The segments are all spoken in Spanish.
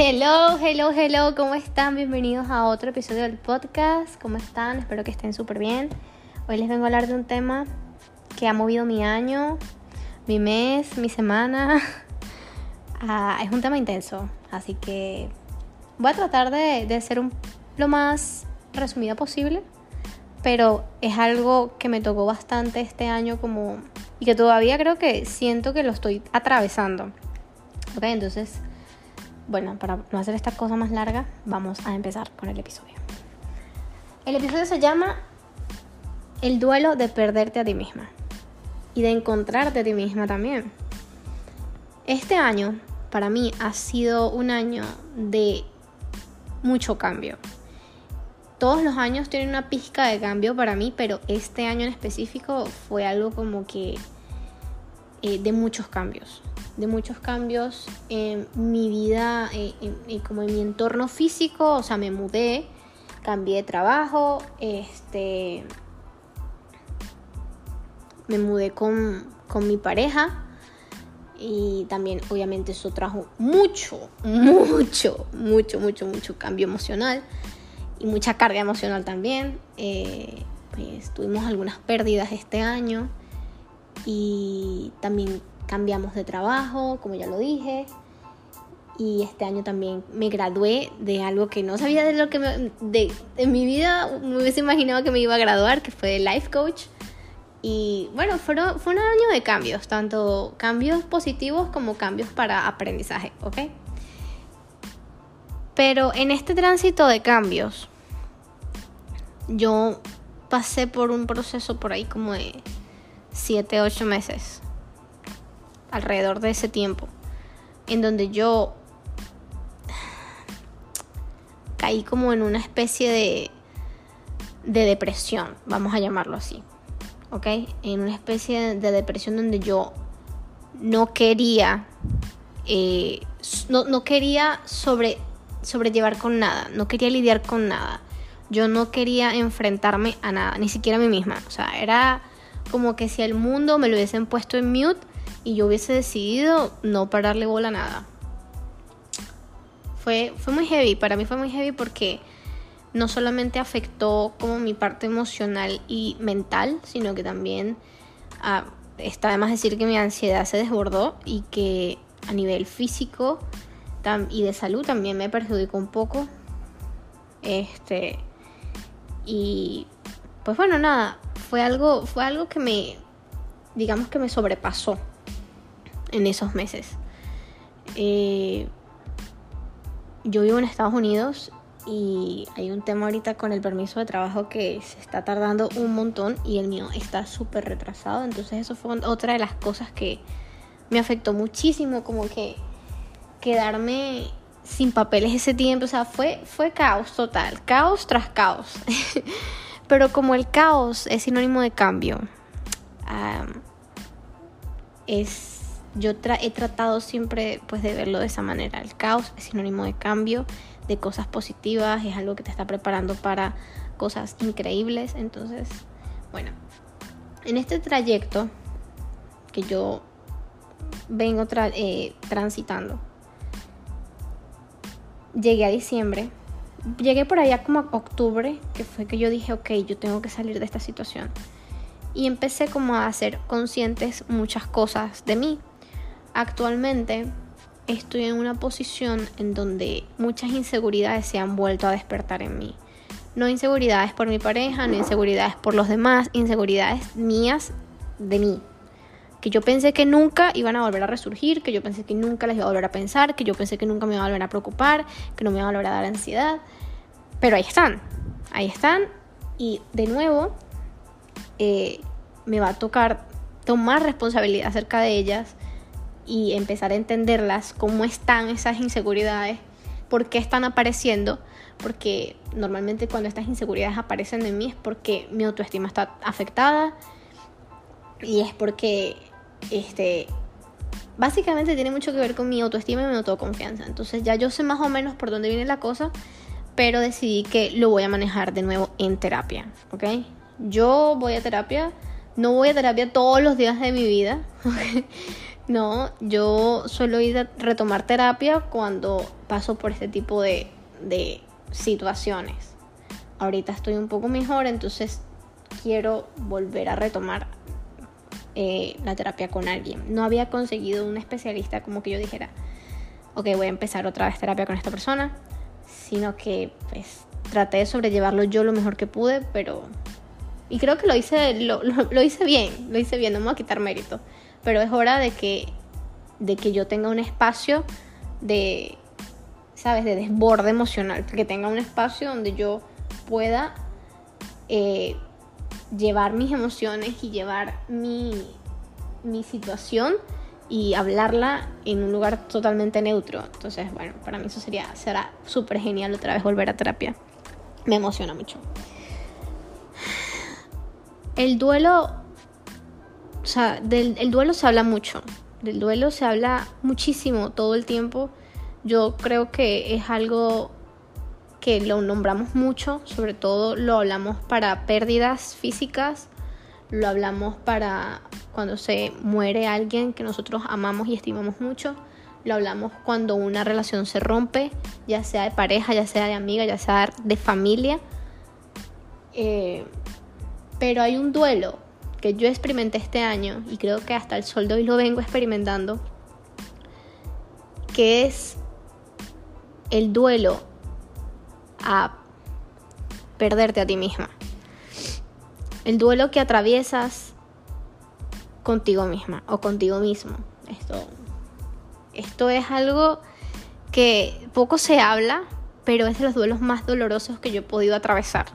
Hello, hello, hello, ¿cómo están? Bienvenidos a otro episodio del podcast. ¿Cómo están? Espero que estén súper bien. Hoy les vengo a hablar de un tema que ha movido mi año, mi mes, mi semana. Ah, es un tema intenso, así que voy a tratar de, de ser un, lo más resumida posible, pero es algo que me tocó bastante este año como y que todavía creo que siento que lo estoy atravesando. Ok, entonces, bueno, para no hacer esta cosa más larga, vamos a empezar con el episodio. El episodio se llama El duelo de perderte a ti misma y de encontrarte a ti misma también. Este año para mí ha sido un año de mucho cambio. Todos los años tienen una pizca de cambio para mí, pero este año en específico fue algo como que eh, de muchos cambios. De muchos cambios en mi vida, y eh, como en mi entorno físico, o sea, me mudé, cambié de trabajo, este, me mudé con, con mi pareja y también obviamente eso trajo mucho, mucho, mucho, mucho, mucho cambio emocional y mucha carga emocional también. Eh, pues tuvimos algunas pérdidas este año y también cambiamos de trabajo, como ya lo dije. Y este año también me gradué de algo que no sabía de lo que me, de, en mi vida me hubiese imaginado que me iba a graduar, que fue life coach. Y bueno, fue, fue un año de cambios, tanto cambios positivos como cambios para aprendizaje, ¿ok? Pero en este tránsito de cambios, yo pasé por un proceso por ahí como de 7, 8 meses, alrededor de ese tiempo, en donde yo caí como en una especie de, de depresión, vamos a llamarlo así. ¿ok? En una especie de depresión donde yo no quería, eh, no, quería sobre, sobrellevar con nada, no quería lidiar con nada. Yo no quería enfrentarme a nada, ni siquiera a mí misma. O sea, era como que si el mundo me lo hubiesen puesto en mute y yo hubiese decidido no pararle bola a nada. Fue, fue muy heavy, para mí fue muy heavy porque no solamente afectó como mi parte emocional y mental, sino que también ah, está además decir que mi ansiedad se desbordó y que a nivel físico y de salud también me perjudicó un poco. Este y pues bueno, nada, fue algo fue algo que me digamos que me sobrepasó en esos meses. Eh, yo vivo en Estados Unidos y hay un tema ahorita con el permiso de trabajo que se está tardando un montón y el mío está súper retrasado. Entonces eso fue otra de las cosas que me afectó muchísimo, como que quedarme sin papeles ese tiempo, o sea, fue, fue caos total, caos tras caos. Pero como el caos es sinónimo de cambio, es yo he tratado siempre pues de verlo de esa manera. El caos es sinónimo de cambio de cosas positivas, es algo que te está preparando para cosas increíbles. Entonces, bueno, en este trayecto que yo vengo eh, transitando, llegué a diciembre, llegué por allá como octubre, que fue que yo dije, ok, yo tengo que salir de esta situación. Y empecé como a hacer conscientes muchas cosas de mí. Actualmente estoy en una posición en donde muchas inseguridades se han vuelto a despertar en mí. No inseguridades por mi pareja, no inseguridades por los demás, inseguridades mías de mí. Que yo pensé que nunca iban a volver a resurgir, que yo pensé que nunca las iba a volver a pensar, que yo pensé que nunca me iba a volver a preocupar, que no me iba a volver a dar ansiedad. Pero ahí están, ahí están. Y de nuevo, eh, me va a tocar tomar responsabilidad acerca de ellas y empezar a entenderlas, cómo están esas inseguridades, por qué están apareciendo, porque normalmente cuando estas inseguridades aparecen en mí es porque mi autoestima está afectada y es porque este básicamente tiene mucho que ver con mi autoestima y mi autoconfianza. Entonces ya yo sé más o menos por dónde viene la cosa, pero decidí que lo voy a manejar de nuevo en terapia, ¿ok? Yo voy a terapia, no voy a terapia todos los días de mi vida, No, yo suelo ir a retomar terapia cuando paso por este tipo de, de situaciones. Ahorita estoy un poco mejor, entonces quiero volver a retomar eh, la terapia con alguien. No había conseguido un especialista como que yo dijera, ok, voy a empezar otra vez terapia con esta persona, sino que pues traté de sobrellevarlo yo lo mejor que pude, pero... Y creo que lo hice, lo, lo, hice bien, lo hice bien, no me voy a quitar mérito, pero es hora de que, de que yo tenga un espacio de, ¿sabes?, de desborde emocional, que tenga un espacio donde yo pueda eh, llevar mis emociones y llevar mi, mi situación y hablarla en un lugar totalmente neutro. Entonces, bueno, para mí eso sería, será súper genial otra vez volver a terapia. Me emociona mucho. El duelo, o sea, del el duelo se habla mucho. Del duelo se habla muchísimo todo el tiempo. Yo creo que es algo lo nombramos mucho, sobre todo lo hablamos para pérdidas físicas, lo hablamos para cuando se muere alguien que nosotros amamos y estimamos mucho, lo hablamos cuando una relación se rompe, ya sea de pareja, ya sea de amiga, ya sea de familia. Eh, pero hay un duelo que yo experimenté este año y creo que hasta el sol de hoy lo vengo experimentando, que es el duelo a perderte a ti misma. El duelo que atraviesas contigo misma o contigo mismo. Esto, esto es algo que poco se habla, pero es de los duelos más dolorosos que yo he podido atravesar.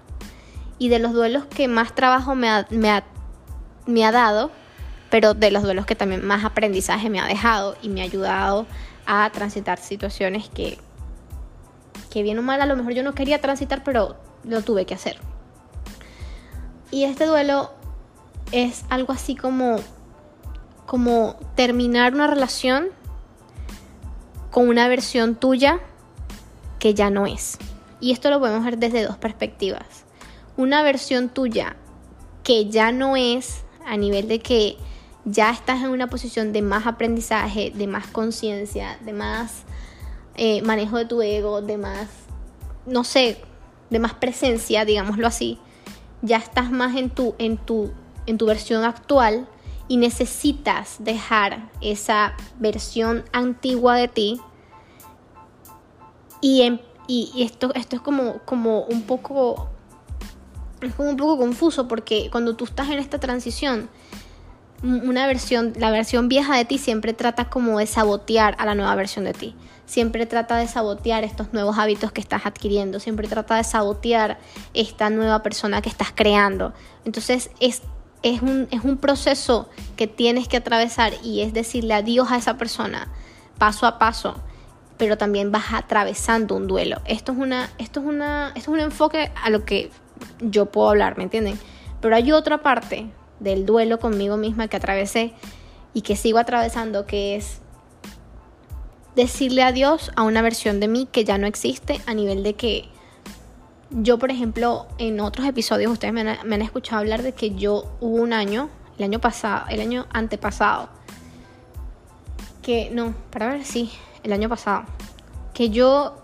Y de los duelos que más trabajo me ha, me ha, me ha dado, pero de los duelos que también más aprendizaje me ha dejado y me ha ayudado a transitar situaciones que que bien o mal a lo mejor yo no quería transitar, pero lo tuve que hacer. Y este duelo es algo así como como terminar una relación con una versión tuya que ya no es. Y esto lo podemos ver desde dos perspectivas. Una versión tuya que ya no es a nivel de que ya estás en una posición de más aprendizaje, de más conciencia, de más eh, manejo de tu ego, de más, no sé, de más presencia, digámoslo así, ya estás más en tu, en tu, en tu versión actual y necesitas dejar esa versión antigua de ti. Y, y, esto, esto es como, como un poco. Es como un poco confuso porque cuando tú estás en esta transición, una versión, la versión vieja de ti siempre trata como de sabotear a la nueva versión de ti. Siempre trata de sabotear estos nuevos hábitos que estás adquiriendo. Siempre trata de sabotear esta nueva persona que estás creando. Entonces es, es, un, es un proceso que tienes que atravesar y es decirle adiós a esa persona paso a paso. Pero también vas atravesando un duelo. Esto es, una, esto es, una, esto es un enfoque a lo que yo puedo hablar, ¿me entienden? Pero hay otra parte del duelo conmigo misma que atravesé y que sigo atravesando, que es decirle adiós a una versión de mí que ya no existe a nivel de que yo, por ejemplo, en otros episodios ustedes me han, escuchado hablar de que yo hubo un año, el año pasado, el año antepasado, que no, para ver, sí, el año pasado, que yo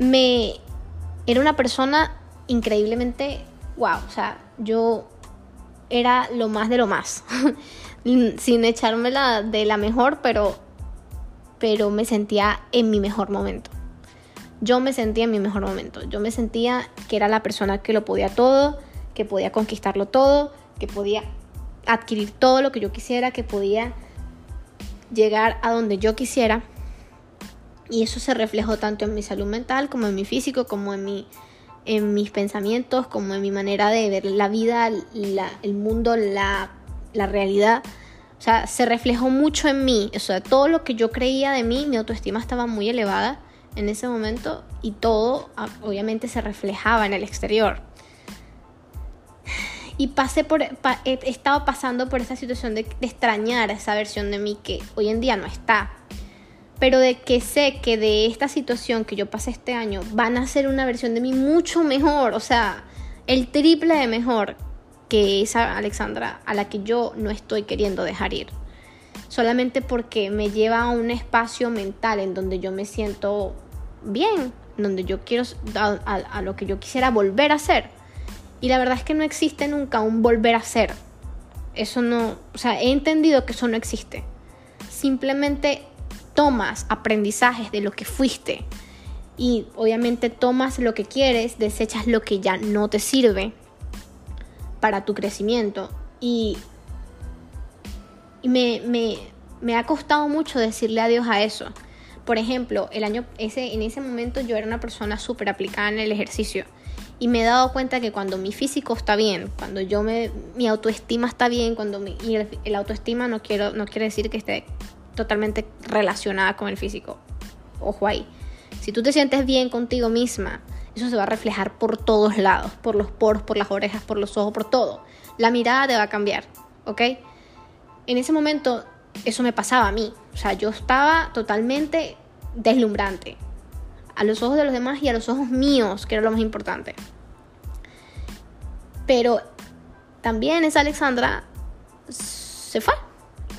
me era una persona increíblemente wow, o sea, yo era lo más de lo más. Sin echármela de la mejor, pero, pero me sentía en mi mejor momento. Yo me sentía en mi mejor momento. Yo me sentía que era la persona que lo podía todo, que podía conquistarlo todo, que podía adquirir todo lo que yo quisiera, que podía llegar a donde yo quisiera. Y eso se reflejó tanto en mi salud mental como en mi físico, como en mi en mis pensamientos, como en mi manera de ver la vida, el mundo, la, la, realidad. O sea, se reflejó mucho en mí. O sea, todo lo que yo creía de mí, mi autoestima estaba muy elevada en ese momento y todo ah, obviamente se reflejaba en el exterior. Y pasé por, he estado pasando por esa situación de, de extrañar esa versión de mí que hoy en día no está pero de que sé que de esta situación que yo pasé este año van a ser una versión de mí mucho mejor, o sea, el triple de mejor que esa Alexandra a la que yo no estoy queriendo dejar ir. solamente porque me lleva a un espacio mental en donde yo me siento bien, donde yo quiero, a, lo que yo quisiera volver a ser. Y la verdad es que no existe nunca un volver a ser. Eso no, o sea, he entendido que eso no existe. Simplemente tomas aprendizajes de lo que fuiste y obviamente tomas lo que quieres, desechas lo que ya no te sirve para tu crecimiento. Y, me, me, me ha costado mucho decirle adiós a eso. Por ejemplo, el año, ese, en ese momento yo era una persona súper aplicada en el ejercicio y me he dado cuenta que cuando mi físico está bien, cuando yo me, mi autoestima está bien, cuando mi, y el, autoestima no, quiero, no quiere decir que esté totalmente relacionada con el físico. Ojo ahí. Si tú te sientes bien contigo misma, eso se va a reflejar por todos lados, por los poros, por las orejas, por los ojos, por todo. La mirada te va a cambiar, ¿ok? En ese momento eso me pasaba a mí. O sea, yo estaba totalmente deslumbrante. A los ojos de los demás y a los ojos míos, que era lo más importante. Pero también esa Alexandra se fue.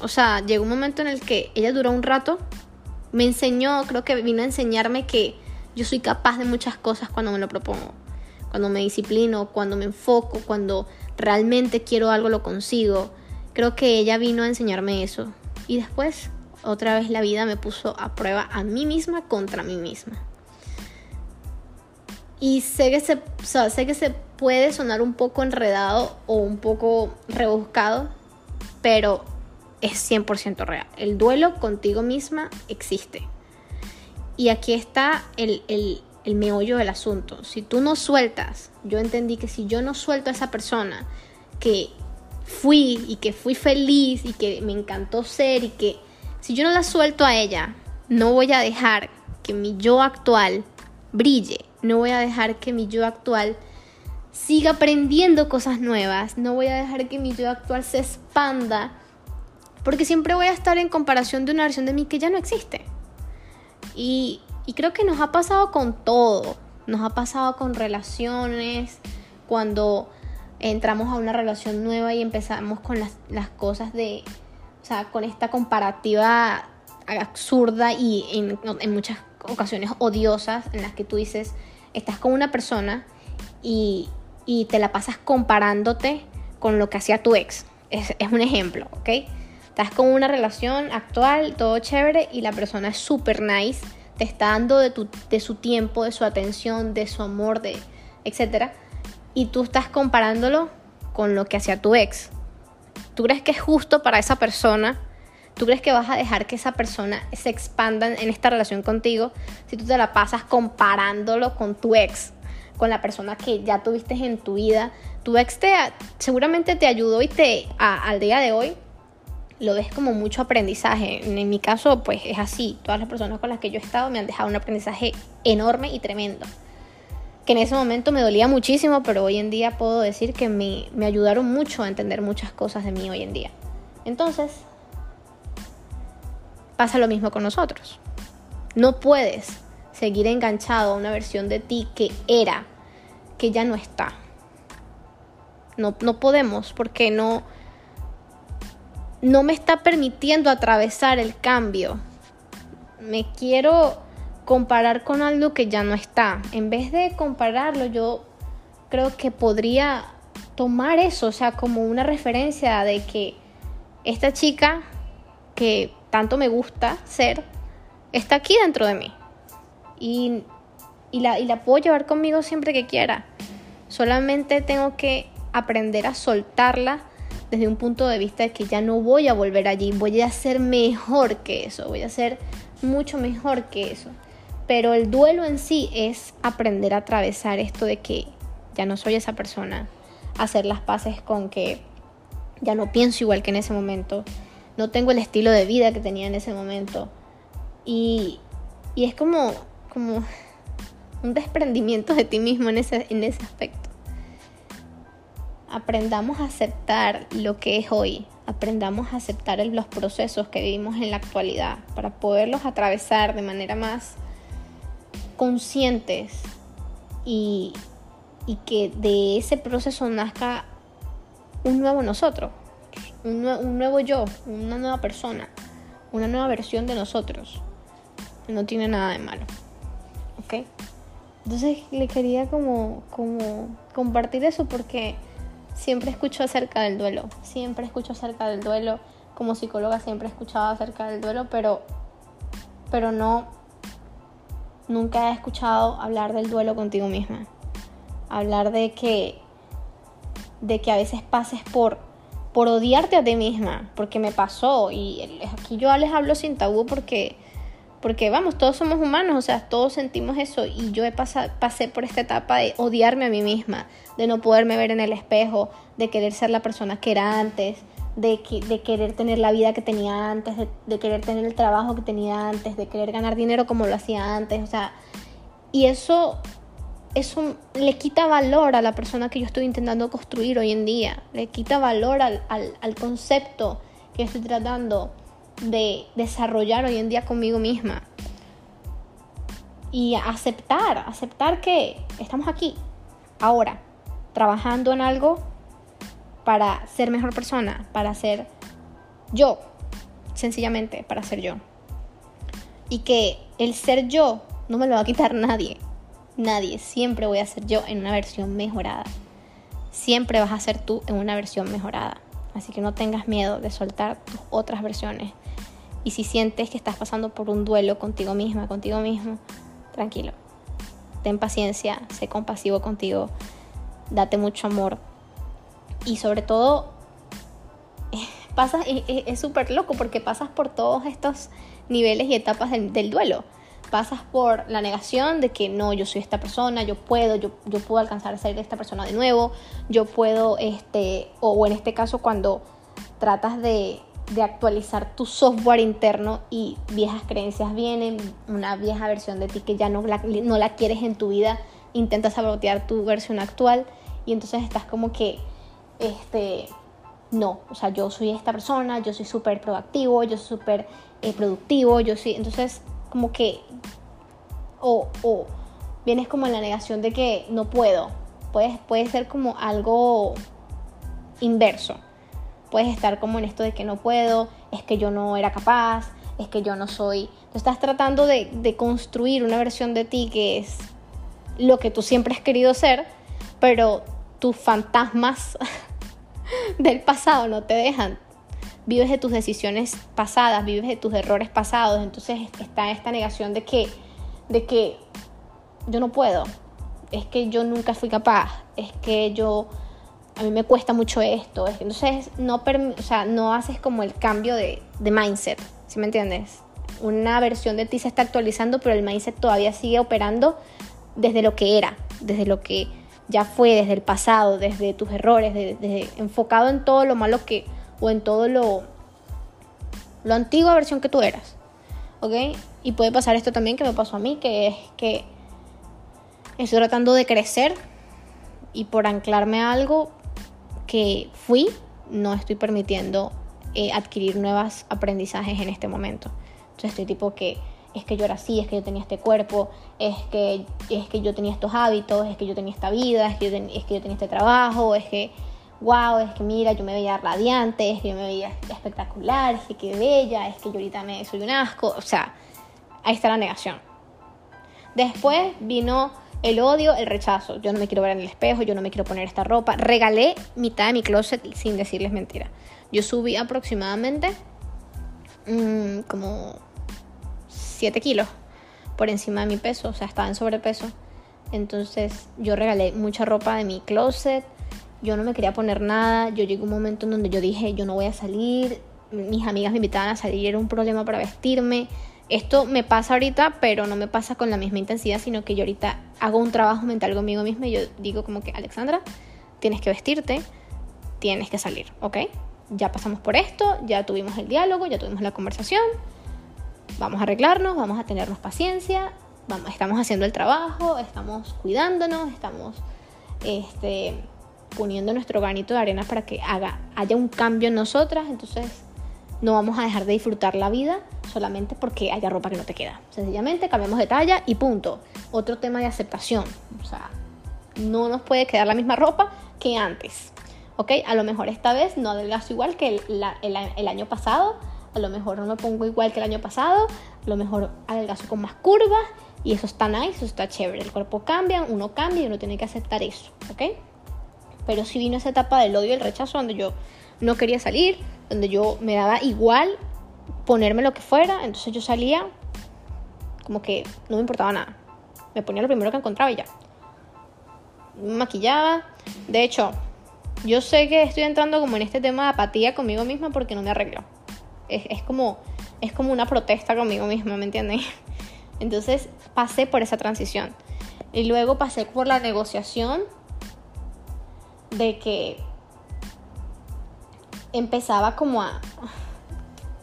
O sea, llegó un momento en el que ella duró un rato. Me enseñó, creo que vino a enseñarme que yo soy capaz de muchas cosas cuando me lo propongo. Cuando me disciplino, cuando me enfoco, cuando realmente quiero algo lo consigo. Creo que ella vino a enseñarme eso. Y después, otra vez la vida me puso a prueba a mí misma contra mí misma. Y sé que se, sé que se puede sonar un poco enredado o un poco rebuscado, pero es 100% real. El duelo contigo misma existe. Y aquí está el, el, el meollo del asunto. Si tú no sueltas, yo entendí que si yo no suelto a esa persona que fui y que fui feliz y que me encantó ser y que si yo no la suelto a ella, no voy a dejar que mi yo actual brille, no voy a dejar que mi yo actual siga aprendiendo cosas nuevas, no voy a dejar que mi yo actual se expanda, porque siempre voy a estar en comparación de una versión de mí que ya no existe. Y, y creo que nos ha pasado con todo, nos ha pasado con relaciones, cuando entramos a una relación nueva y empezamos con las, las cosas de, o sea, con esta comparativa absurda y en, en, muchas ocasiones odiosas en las que tú dices, estás con una persona y, y te la pasas comparándote con lo que hacía tu ex. Es, es un ejemplo, ¿ok? Estás con una relación actual, todo chévere, y la persona es súper nice, te está dando de, tu, de su tiempo, de su atención, de su amor, de etcétera y tú estás comparándolo con lo que hacía tu ex. ¿Tú crees que es justo para esa persona? ¿Tú crees que vas a dejar que esa persona se expanda en esta relación contigo si tú te la pasas comparándolo con tu ex, con la persona que ya tuviste en tu vida? Tu ex te, seguramente te ayudó y te al día de hoy lo ves como mucho aprendizaje. En mi caso, pues es así. Todas las personas con las que yo he estado me han dejado un aprendizaje enorme y tremendo que en ese momento me dolía muchísimo, pero hoy en día puedo decir que me, me ayudaron mucho a entender muchas cosas de mí hoy en día. Entonces, pasa lo mismo con nosotros. No puedes seguir enganchado a una versión de ti que era, que ya no está. No, no podemos porque no, no me está permitiendo atravesar el cambio. Me quiero comparar con algo que ya no está. En vez de compararlo, yo creo que podría tomar eso, o sea, como una referencia de que esta chica que tanto me gusta ser, está aquí dentro de mí. Y, la, y la puedo llevar conmigo siempre que quiera. Solamente tengo que aprender a soltarla desde un punto de vista de que ya no voy a volver allí, voy a ser mejor que eso, voy a ser mucho mejor que eso. Pero el duelo en sí es aprender a atravesar esto de que ya no soy esa persona, hacer las paces con que ya no pienso igual que en ese momento, no tengo el estilo de vida que tenía en ese momento. Y, y es como, como un desprendimiento de ti mismo en ese, en ese aspecto. Aprendamos a aceptar lo que es hoy, aprendamos a aceptar los procesos que vivimos en la actualidad para poderlos atravesar de manera más conscientes y, que de ese proceso nazca un nuevo nosotros. un, nuevo yo, una nueva persona, una nueva versión de nosotros. No tiene nada de malo. ¿Ok? Entonces le quería como, como compartir eso porque siempre escucho acerca del duelo. Siempre escucho acerca del duelo. Como psicóloga siempre he escuchado acerca del duelo, pero, pero no, nunca he escuchado hablar del duelo contigo misma. Hablar de que, de que a veces pases por por odiarte a ti misma, porque me pasó y aquí yo les hablo sin tabú porque porque vamos, todos somos humanos, o sea, todos sentimos eso y yo he pasado, pasé por esta etapa de odiarme a mí misma, de no poderme ver en el espejo, de querer ser la persona que era antes, de, de querer tener la vida que tenía antes, de, de querer tener el trabajo que tenía antes, de querer ganar dinero como lo hacía antes, o sea, y eso eso le quita valor a la persona que yo estoy intentando construir hoy en día, le quita valor al, concepto que estoy tratando de desarrollar hoy en día conmigo misma. Y aceptar, aceptar que estamos aquí, ahora, trabajando en algo para ser mejor persona, para ser yo, sencillamente para ser yo. Y que el ser yo no me lo va a quitar nadie nadie. Siempre voy a ser yo en una versión mejorada. Siempre vas a ser tú en una versión mejorada. Así que no tengas miedo de soltar tus otras versiones. Y si sientes que estás pasando por un duelo contigo misma, contigo mismo, tranquilo. Ten paciencia, sé compasivo contigo, date mucho amor. Y sobre todo, pasas, es súper loco porque pasas por todos estos niveles y etapas del duelo pasas por la negación de que no, yo soy esta persona, yo puedo, yo, yo puedo alcanzar a ser esta persona de nuevo, yo puedo, este, o en este caso cuando tratas de, de actualizar tu software interno y viejas creencias vienen, una vieja versión de ti que ya no la, no la quieres en tu vida, intentas sabotear tu versión actual y entonces estás como que, este, no, o sea, yo soy esta persona, yo soy súper proactivo, yo soy súper eh, productivo, yo soy, entonces como que, o, o vienes como en la negación de que no puedo. Puede, puede ser como algo inverso. Puedes estar como en esto de que no puedo, es que yo no era capaz, es que yo no soy. Tú estás tratando de, de construir una versión de ti que es lo que tú siempre has querido ser, pero tus fantasmas del pasado no te dejan. Vives de tus decisiones pasadas, vives de tus errores pasados, entonces está esta negación de que, de que yo no puedo, es que yo nunca fui capaz, es que yo, a mí me cuesta mucho esto, entonces no, o sea, no haces como el cambio de, de mindset, ¿sí me entiendes? Una versión de ti se está actualizando, pero el mindset todavía sigue operando desde lo que era, desde lo que ya fue, desde el pasado, desde tus errores, desde, enfocado en todo lo malo que o en todo lo, lo antigua versión que tú eras. ¿Ok? Y puede pasar esto también que me pasó a mí, que es que estoy tratando de crecer y por anclarme a algo fui, no estoy permitiendo eh, adquirir nuevos aprendizajes en este momento. Entonces estoy tipo que es que yo era así, es que yo tenía este cuerpo, es que, es que yo tenía estos hábitos, es que yo tenía esta vida, es que yo, es que yo tenía este trabajo, es que wow, es que mira, yo me veía radiante, es que yo me veía espectacular, es que qué bella, es que yo ahorita me soy un asco, o sea, ahí está la negación. Después vino el odio, el rechazo. Yo no me quiero ver en el espejo, yo no me quiero poner esta ropa. Regalé mitad de mi closet sin decirles mentira. Yo subí aproximadamente mm, como 7 kilos por encima de mi peso, o sea, estaba en sobrepeso. Entonces yo regalé mucha ropa de mi closet, yo no me quería poner nada, yo llegué a un momento en donde yo dije, yo no voy a salir, mis amigas me invitaban a salir, era un problema para vestirme. Esto me pasa ahorita, pero no me pasa con la misma intensidad, sino que yo ahorita hago un trabajo mental conmigo misma y yo digo como que, Alexandra, tienes que vestirte, tienes que salir, ¿ok? Ya pasamos por esto, ya tuvimos el diálogo, ya tuvimos la conversación, vamos a arreglarnos, vamos a tenernos paciencia, vamos, estamos haciendo el trabajo, estamos cuidándonos, estamos este, poniendo nuestro granito de arena para que haga, haya un cambio en nosotras, entonces no vamos a dejar de disfrutar la vida solamente porque haya ropa que no te queda. Sencillamente cambiamos de talla y punto. Otro tema de aceptación. O sea, no nos puede quedar la misma ropa que antes. ¿ok? A lo mejor esta vez no adelgazo igual que el, año pasado, a lo mejor no me pongo igual que el año pasado, a lo mejor adelgazo con más curvas y eso está nice, eso está chévere. El cuerpo cambia, uno cambia y uno tiene que aceptar eso, ¿ok? Pero sí vino esa etapa del odio y el rechazo donde yo no quería salir, donde yo me daba igual ponerme lo que fuera, entonces yo salía como que no me importaba nada. Me ponía lo primero que encontraba y ya. Me maquillaba. De hecho, yo sé que estoy entrando como en este tema de apatía conmigo misma porque no me arreglo. Es, como, es como una protesta conmigo misma, ¿me entienden? Entonces pasé por esa transición. Y luego pasé por la negociación de que empezaba como a...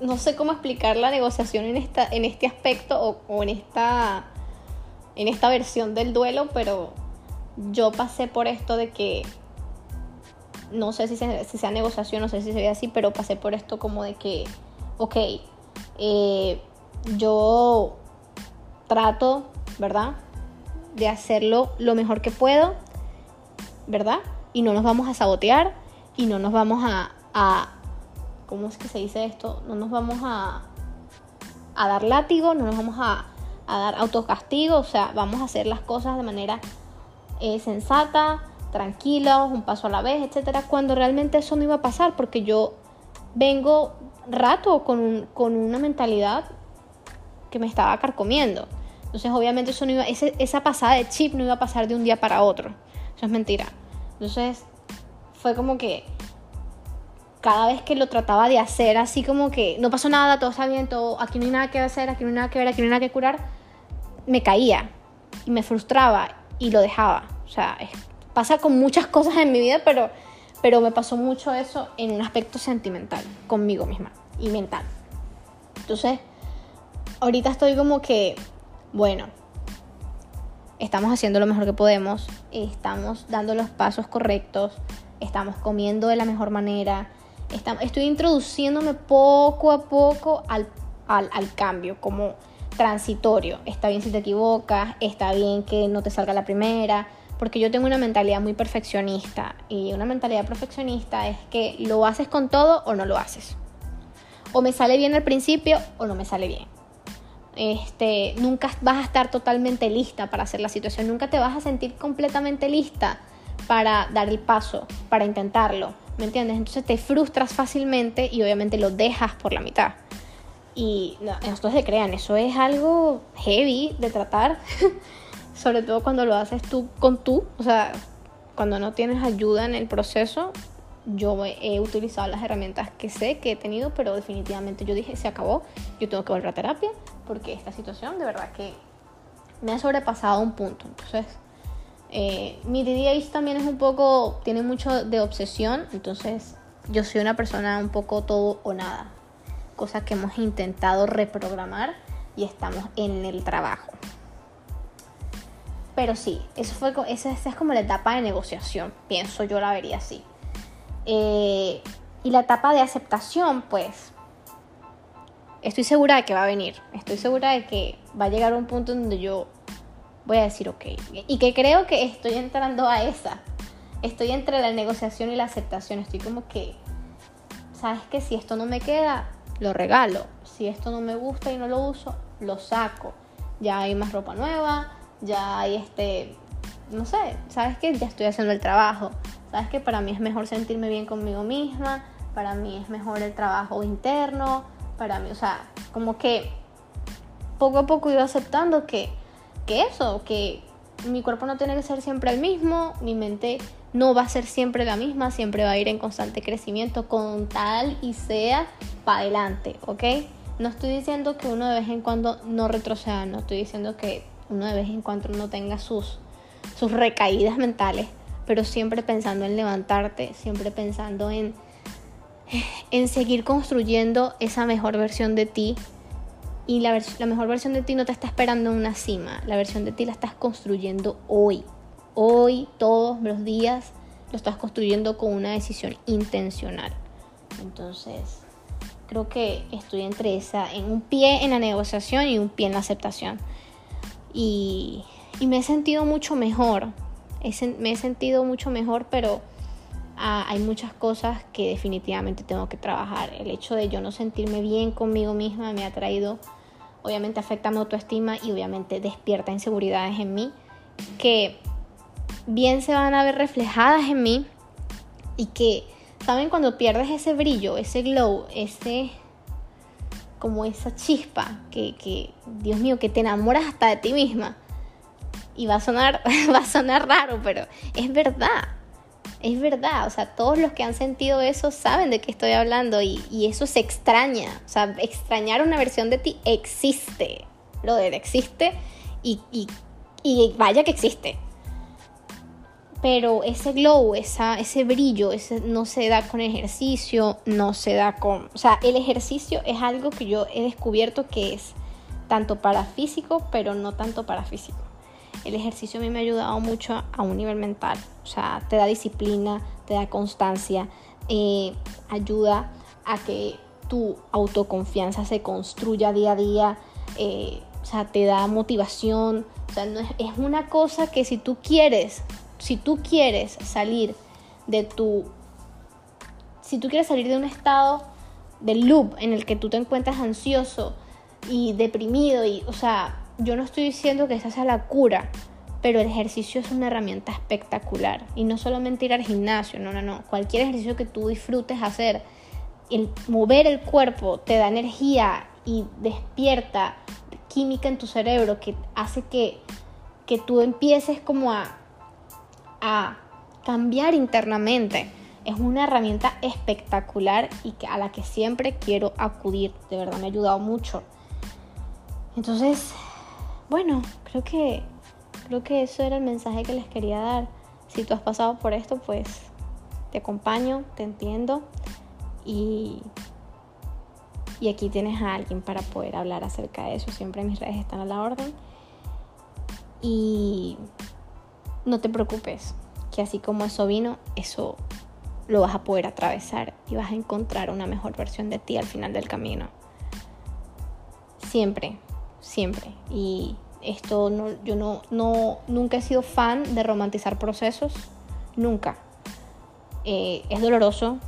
No sé cómo explicar la negociación en, esta, en este aspecto o, en, esta, en esta versión del duelo, pero yo pasé por esto de que no sé si, sea negociación, no sé si se así, pero pasé por esto como de que, ok, eh, yo trato, ¿verdad? De hacerlo lo mejor que puedo, ¿verdad? Y no nos vamos a sabotear y no nos vamos a ¿cómo es que se dice esto? No nos vamos a, a dar látigo, no nos vamos a, a dar autocastigo, o sea, vamos a hacer las cosas de manera eh, sensata, tranquilos, un paso a la vez, etcétera, cuando realmente eso no iba a pasar porque yo vengo rato con, con una mentalidad que me estaba carcomiendo. Entonces, obviamente, eso no iba, esa pasada de chip no iba a pasar de un día para otro. Eso es mentira. Entonces, fue como que cada vez que lo trataba de hacer, así como que no pasó nada, todo está bien, todo, aquí no hay nada que hacer, aquí no hay nada que ver, aquí no hay nada que curar, me caía y me frustraba y lo dejaba. O sea, pasa con muchas cosas en mi vida, pero, pero me pasó mucho eso en un aspecto sentimental, conmigo misma y mental. Entonces, ahorita estoy como que, bueno, estamos haciendo lo mejor que podemos, estamos dando los pasos correctos, estamos comiendo de la mejor manera, estoy introduciéndome poco a poco al, al, al cambio, como transitorio. Está bien si te equivocas, está bien que no te salga la primera, porque yo tengo una mentalidad muy perfeccionista y una mentalidad perfeccionista es que lo haces con todo o no lo haces. O me sale bien al principio o no me sale bien. Este, nunca vas a estar totalmente lista para hacer la situación, nunca te vas a sentir completamente lista para dar el paso, para intentarlo, ¿me entiendes? Entonces te frustras fácilmente y obviamente lo dejas por la mitad. Y no, esto se crean, eso es algo heavy de tratar. sobre todo cuando lo haces tú con tú, o sea, cuando no tienes ayuda en el proceso, yo he utilizado las herramientas que sé que he tenido, pero definitivamente yo dije, se acabó, yo tengo que volver a terapia, porque esta situación de verdad que me ha sobrepasado un punto. Entonces, eh, mi DDH también es un poco, tiene mucho de obsesión, entonces yo soy una persona un poco todo o nada, cosa que hemos intentado reprogramar y estamos en el trabajo. Pero sí, eso fue, esa, es como la etapa de negociación, pienso yo la vería así. Eh, y la etapa de aceptación, pues, estoy segura de que va a venir. Estoy segura de que va a llegar un punto donde yo voy a decir, ok. Y que creo que estoy entrando a esa. Estoy entre la negociación y la aceptación. Estoy como que, ¿sabes que Si esto no me queda, lo regalo. Si esto no me gusta y no lo uso, lo saco. Ya hay más ropa nueva, ya hay este, no sé, sabes que ya estoy haciendo el trabajo, sabes que para mí es mejor sentirme bien conmigo misma, para mí es mejor el trabajo interno, para mí, o sea, como que poco a poco iba aceptando que, que eso, que mi cuerpo no tiene que ser siempre el mismo, mi mente no va a ser siempre la misma, siempre va a ir en constante crecimiento con tal y sea para adelante, ¿ok? No estoy diciendo que uno de vez en cuando no retroceda, no estoy diciendo que uno de vez en cuando no tenga sus, sus recaídas mentales, pero siempre pensando en levantarte, siempre pensando en, en seguir construyendo esa mejor versión de ti. Y la, la mejor versión de ti no te está esperando en una cima, la versión de ti la estás construyendo hoy. Hoy, todos los días, lo estás construyendo con una decisión intencional. Entonces, creo que estoy entre esa, en un pie en la negociación y un pie en la aceptación y, me he sentido mucho mejor. me he sentido mucho mejor, pero ah, hay muchas cosas que definitivamente tengo que trabajar. El hecho de yo no sentirme bien conmigo misma me ha traído, obviamente afecta mi autoestima y obviamente despierta inseguridades en mí que bien se van a ver reflejadas en mí y que, ¿saben? Cuando pierdes ese brillo, ese glow, ese como esa chispa que, que, Dios mío, que te enamoras hasta de ti misma. Y va a sonar, va a sonar raro, pero es verdad. Es verdad, o sea, todos los que han sentido eso saben de qué estoy hablando y, eso se extraña. O sea, extrañar una versión de ti existe. Brother, existe y, vaya que existe pero ese glow, ese brillo, ese no se da con ejercicio, no se da con... O sea, el ejercicio es algo que yo he descubierto que es tanto para físico, pero no tanto para físico. El ejercicio a mí me ha ayudado mucho a un nivel mental, o sea, te da disciplina, te da constancia, eh, ayuda a que tu autoconfianza se construya día a día, eh, o sea, te da motivación, o sea, no es, es una cosa que si tú quieres si tú quieres salir de tu... Si tú quieres salir de un estado de loop en el que tú te encuentras ansioso y deprimido y, o sea, yo no estoy diciendo que esa sea la cura, pero el ejercicio es una herramienta espectacular y no solamente ir al gimnasio, no, no, no, cualquier ejercicio que tú disfrutes hacer, el mover el cuerpo te da energía y despierta química en tu cerebro que hace que, que tú empieces como a a cambiar internamente. Es una herramienta espectacular y que, a la que siempre quiero acudir. De verdad me ha ayudado mucho. Entonces, bueno, creo que creo que eso era el mensaje que les quería dar. Si tú has pasado por esto, pues te acompaño, te entiendo y y aquí tienes a alguien para poder hablar acerca de eso. Siempre mis redes están a la orden. Y no te preocupes, que así como eso vino, eso lo vas a poder atravesar y vas a encontrar una mejor versión de ti al final del camino. Siempre, siempre. Y esto no, yo no, no, nunca he sido fan de romantizar procesos, nunca. Eh, es doloroso,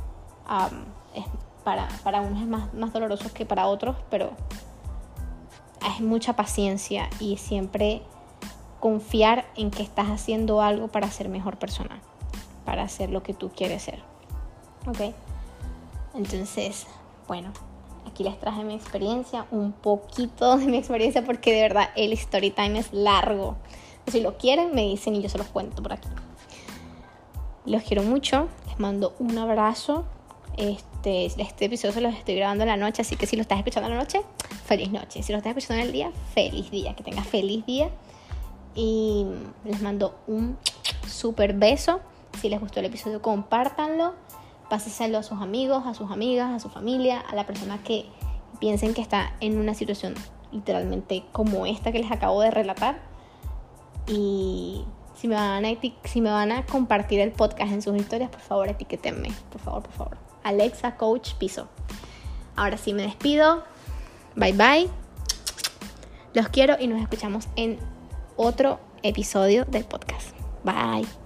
es para, para unos es más, doloroso que para otros, pero es mucha paciencia y siempre confiar en que estás haciendo algo para ser mejor persona, para hacer lo que tú quieres ser. ¿Ok? Entonces, bueno, aquí les traje mi experiencia, un poquito de mi experiencia porque de verdad el story time es largo. Si lo quieren, me dicen y yo se los cuento por aquí. Los quiero mucho, les mando un abrazo. Este, este episodio se los estoy grabando en la noche, así que si lo estás escuchando en la noche, feliz noche. Si lo estás escuchando en el día, feliz día. Que tengas feliz día y les mando un super beso. Si les gustó el episodio, compártanlo. Páseselo a sus amigos, a sus amigas, a su familia, a la persona que piensen que está en una situación literalmente como esta que les acabo de relatar. Y si me van a, si me van a compartir el podcast en sus historias, por favor etiquétenme. Por favor, por favor. Alexa Coach Piso. Ahora sí me despido. Bye bye. Los quiero y nos escuchamos en otro episodio del podcast. Bye.